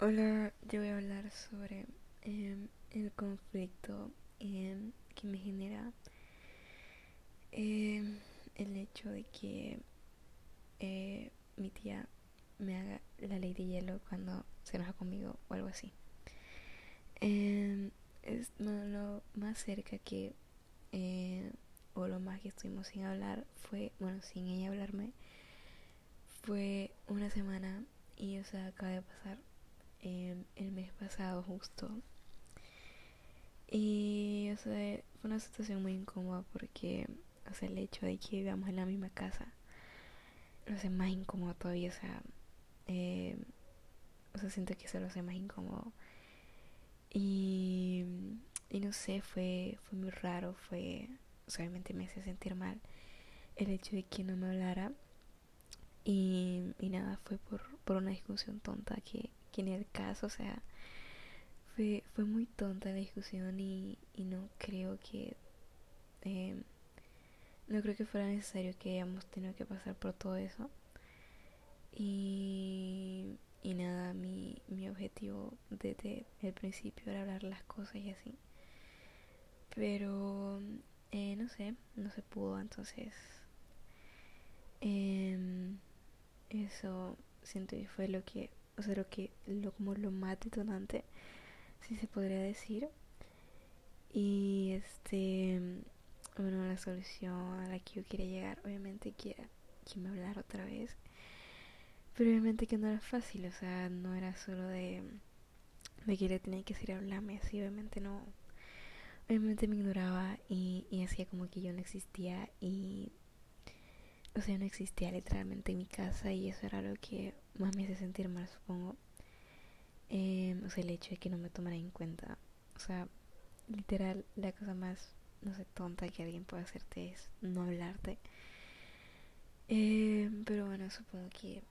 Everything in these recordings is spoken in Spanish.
Hola, yo voy a hablar sobre em, el conflicto em, que me genera em, el hecho de que eh, mi tía me haga la ley de hielo cuando se enoja conmigo o algo así. es lo más cerca que eh, o lo más que estuvimos sin hablar fue, bueno, sin ella hablarme, fue una semana y o sea, acaba de pasar el mes pasado justo. Y, o sea, fue una situación muy incómoda porque, o sea, el hecho de que vivamos en la misma casa lo hace más incómodo todavía, o sea, eh, o sea, siento que eso lo hace más incómodo. Y, y no sé, fue, fue muy raro, fue, o obviamente me hace sentir mal el hecho de que no me hablara. Y, nada, fue por, por una discusión tonta que, en el caso, o sea, fue, fue muy tonta la discusión y, y no creo que eh, no creo que fuera necesario que hayamos tenido que pasar por todo eso. Y, y nada mi, mi objetivo desde el principio era hablar las cosas y así. Pero eh, no sé no se pudo entonces eh, eso siento que fue lo que o sea, lo que, lo, como lo más detonante, si se podría decir. Y este, bueno, la solución a la que yo quería llegar, obviamente que que me hablara otra vez. Pero obviamente que no era fácil, o sea, no era solo de, que le tenía que decir hablarme así, obviamente no. Obviamente me ignoraba y, y hacía como que yo no existía y o sea, no existía literalmente en mi casa y eso era lo que más me hace sentir mal, supongo. Em, o sea, el hecho de que no me tomara en cuenta. O sea, literal, la cosa más, no sé, tonta que alguien puede hacerte es no hablarte. Em, pero bueno, supongo que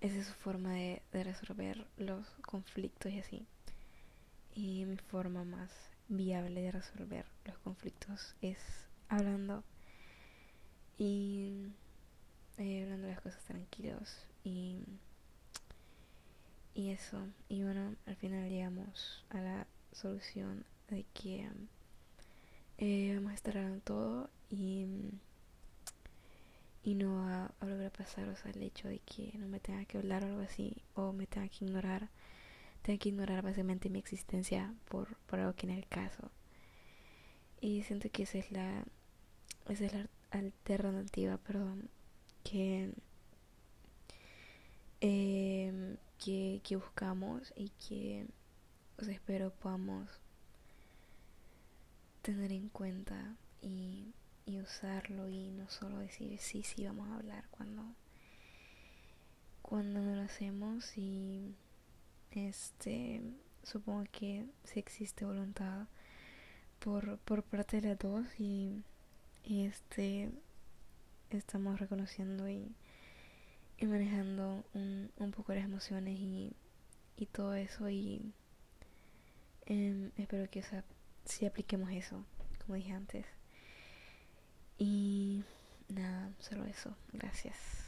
esa es su forma de, de resolver los conflictos y así. Y mi forma más viable de resolver los conflictos es hablando y eh, hablando las cosas tranquilos y y eso. Y bueno al final llegamos a la solución de que eh, vamos a estar hablando todo y y no a volver a pasar o sea el hecho de que no me tenga que hablar o algo así o me tenga que ignorar tenga que ignorar básicamente mi existencia por, por algo que en el caso. Y siento que esa es la esa es la alternativa perdón que, em, que, que, buscamos y que pues, espero podamos tener en cuenta y, y usarlo y no solo decir sí, sí, vamos a hablar cuando, cuando no lo hacemos y este supongo que si existe voluntad por, por parte de las dos y este estamos reconociendo y, y manejando un, un, poco las emociones y, y todo eso y eh, espero que o sea, sí apliquemos eso, como dije antes. Y nada, solo eso. Gracias.